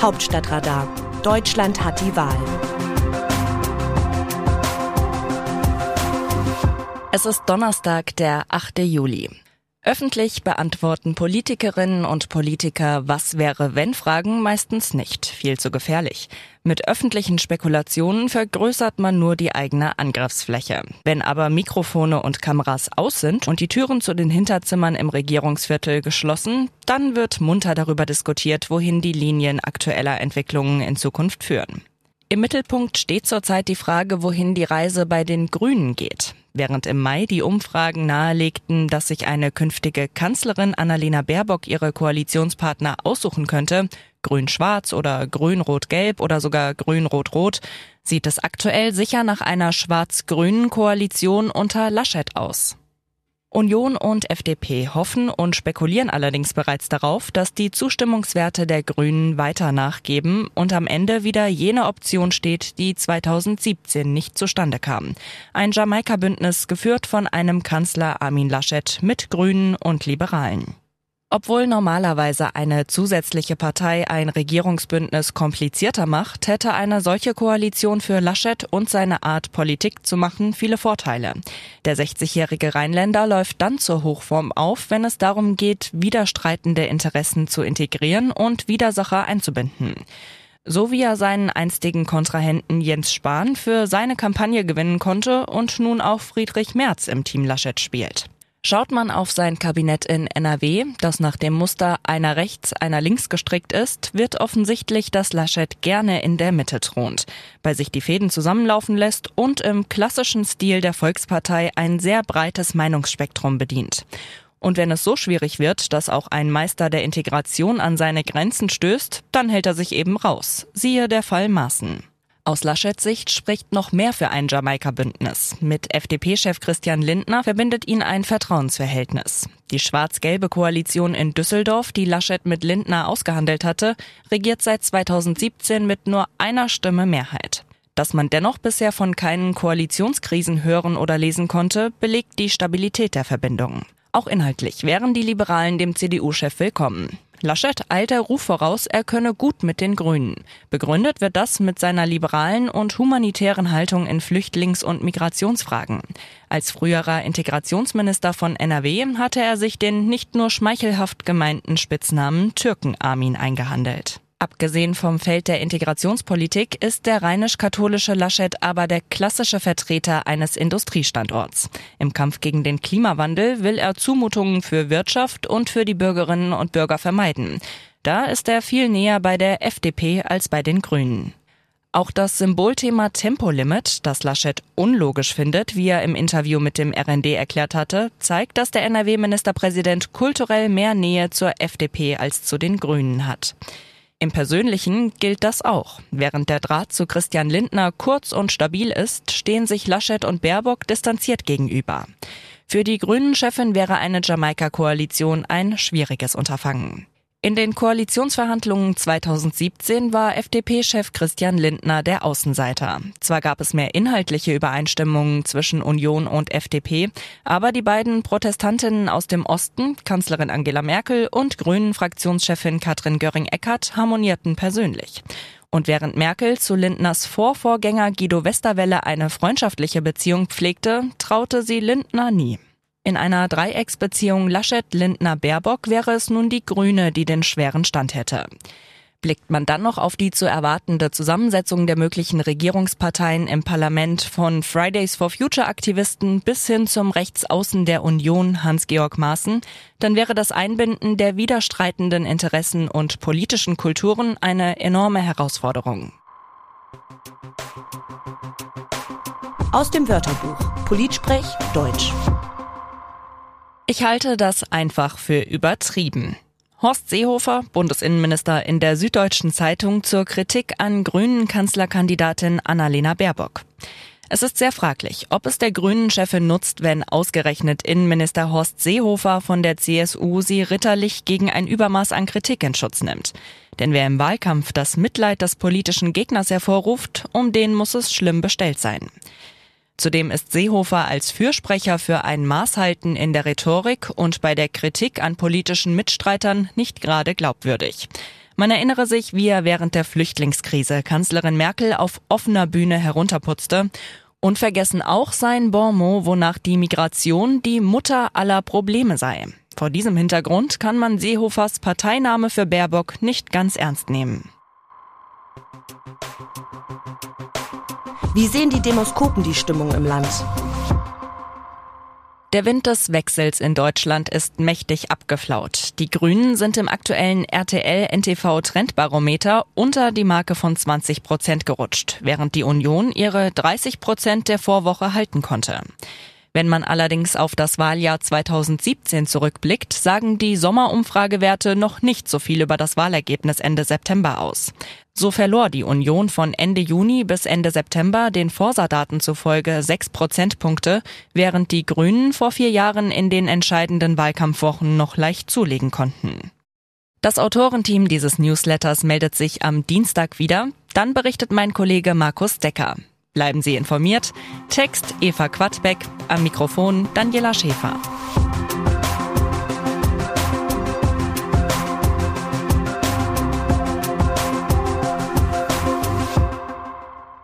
Hauptstadtradar. Deutschland hat die Wahl. Es ist Donnerstag, der 8. Juli. Öffentlich beantworten Politikerinnen und Politiker Was wäre wenn Fragen meistens nicht. Viel zu gefährlich. Mit öffentlichen Spekulationen vergrößert man nur die eigene Angriffsfläche. Wenn aber Mikrofone und Kameras aus sind und die Türen zu den Hinterzimmern im Regierungsviertel geschlossen, dann wird munter darüber diskutiert, wohin die Linien aktueller Entwicklungen in Zukunft führen. Im Mittelpunkt steht zurzeit die Frage, wohin die Reise bei den Grünen geht. Während im Mai die Umfragen nahelegten, dass sich eine künftige Kanzlerin Annalena Baerbock ihre Koalitionspartner aussuchen könnte, grün-schwarz oder grün-rot-gelb oder sogar grün-rot-rot, sieht es aktuell sicher nach einer schwarz-grünen Koalition unter Laschet aus. Union und FDP hoffen und spekulieren allerdings bereits darauf, dass die Zustimmungswerte der Grünen weiter nachgeben und am Ende wieder jene Option steht, die 2017 nicht zustande kam. Ein Jamaika-Bündnis geführt von einem Kanzler Armin Laschet mit Grünen und Liberalen. Obwohl normalerweise eine zusätzliche Partei ein Regierungsbündnis komplizierter macht, hätte eine solche Koalition für Laschet und seine Art Politik zu machen viele Vorteile. Der 60-jährige Rheinländer läuft dann zur Hochform auf, wenn es darum geht, widerstreitende Interessen zu integrieren und Widersacher einzubinden so wie er seinen einstigen Kontrahenten Jens Spahn für seine Kampagne gewinnen konnte und nun auch Friedrich Merz im Team Laschet spielt. Schaut man auf sein Kabinett in NRW, das nach dem Muster einer rechts, einer links gestrickt ist, wird offensichtlich, dass Laschet gerne in der Mitte thront, bei sich die Fäden zusammenlaufen lässt und im klassischen Stil der Volkspartei ein sehr breites Meinungsspektrum bedient. Und wenn es so schwierig wird, dass auch ein Meister der Integration an seine Grenzen stößt, dann hält er sich eben raus. Siehe der Fall Maaßen. Aus Laschets Sicht spricht noch mehr für ein Jamaika-Bündnis. Mit FDP-Chef Christian Lindner verbindet ihn ein Vertrauensverhältnis. Die schwarz-gelbe Koalition in Düsseldorf, die Laschet mit Lindner ausgehandelt hatte, regiert seit 2017 mit nur einer Stimme Mehrheit. Dass man dennoch bisher von keinen Koalitionskrisen hören oder lesen konnte, belegt die Stabilität der Verbindung. Auch inhaltlich wären die Liberalen dem CDU-Chef willkommen. Laschet eilt der Ruf voraus, er könne gut mit den Grünen. Begründet wird das mit seiner liberalen und humanitären Haltung in Flüchtlings- und Migrationsfragen. Als früherer Integrationsminister von NRW hatte er sich den nicht nur schmeichelhaft gemeinten Spitznamen Türken-Armin eingehandelt. Abgesehen vom Feld der Integrationspolitik ist der rheinisch-katholische Laschet aber der klassische Vertreter eines Industriestandorts. Im Kampf gegen den Klimawandel will er Zumutungen für Wirtschaft und für die Bürgerinnen und Bürger vermeiden. Da ist er viel näher bei der FDP als bei den Grünen. Auch das Symbolthema Tempolimit, das Laschet unlogisch findet, wie er im Interview mit dem RND erklärt hatte, zeigt, dass der NRW-Ministerpräsident kulturell mehr Nähe zur FDP als zu den Grünen hat. Im Persönlichen gilt das auch. Während der Draht zu Christian Lindner kurz und stabil ist, stehen sich Laschet und Baerbock distanziert gegenüber. Für die Grünen-Chefin wäre eine Jamaika-Koalition ein schwieriges Unterfangen. In den Koalitionsverhandlungen 2017 war FDP-Chef Christian Lindner der Außenseiter. Zwar gab es mehr inhaltliche Übereinstimmungen zwischen Union und FDP, aber die beiden Protestantinnen aus dem Osten, Kanzlerin Angela Merkel und Grünen-Fraktionschefin Katrin Göring-Eckardt, harmonierten persönlich. Und während Merkel zu Lindners Vorvorgänger Guido Westerwelle eine freundschaftliche Beziehung pflegte, traute sie Lindner nie. In einer Dreiecksbeziehung Laschet-Lindner-Baerbock wäre es nun die Grüne, die den schweren Stand hätte. Blickt man dann noch auf die zu erwartende Zusammensetzung der möglichen Regierungsparteien im Parlament von Fridays for Future Aktivisten bis hin zum Rechtsaußen der Union Hans-Georg Maaßen, dann wäre das Einbinden der widerstreitenden Interessen und politischen Kulturen eine enorme Herausforderung. Aus dem Wörterbuch Politsprech Deutsch. Ich halte das einfach für übertrieben. Horst Seehofer, Bundesinnenminister in der Süddeutschen Zeitung zur Kritik an grünen Kanzlerkandidatin Annalena Baerbock. Es ist sehr fraglich, ob es der Grünen-Chefin nutzt, wenn ausgerechnet Innenminister Horst Seehofer von der CSU sie ritterlich gegen ein Übermaß an Kritik in Schutz nimmt. Denn wer im Wahlkampf das Mitleid des politischen Gegners hervorruft, um den muss es schlimm bestellt sein. Zudem ist Seehofer als Fürsprecher für ein Maßhalten in der Rhetorik und bei der Kritik an politischen Mitstreitern nicht gerade glaubwürdig. Man erinnere sich, wie er während der Flüchtlingskrise Kanzlerin Merkel auf offener Bühne herunterputzte und vergessen auch sein Bonmot, wonach die Migration die Mutter aller Probleme sei. Vor diesem Hintergrund kann man Seehofers Parteinahme für Baerbock nicht ganz ernst nehmen. Wie sehen die Demoskopen die Stimmung im Land? Der Wind des Wechsels in Deutschland ist mächtig abgeflaut. Die Grünen sind im aktuellen RTL-NTV-Trendbarometer unter die Marke von 20 Prozent gerutscht, während die Union ihre 30 Prozent der Vorwoche halten konnte. Wenn man allerdings auf das Wahljahr 2017 zurückblickt, sagen die Sommerumfragewerte noch nicht so viel über das Wahlergebnis Ende September aus. So verlor die Union von Ende Juni bis Ende September den Forsa-Daten zufolge sechs Prozentpunkte, während die Grünen vor vier Jahren in den entscheidenden Wahlkampfwochen noch leicht zulegen konnten. Das Autorenteam dieses Newsletters meldet sich am Dienstag wieder. Dann berichtet mein Kollege Markus Decker. Bleiben Sie informiert. Text Eva Quadbeck, am Mikrofon Daniela Schäfer.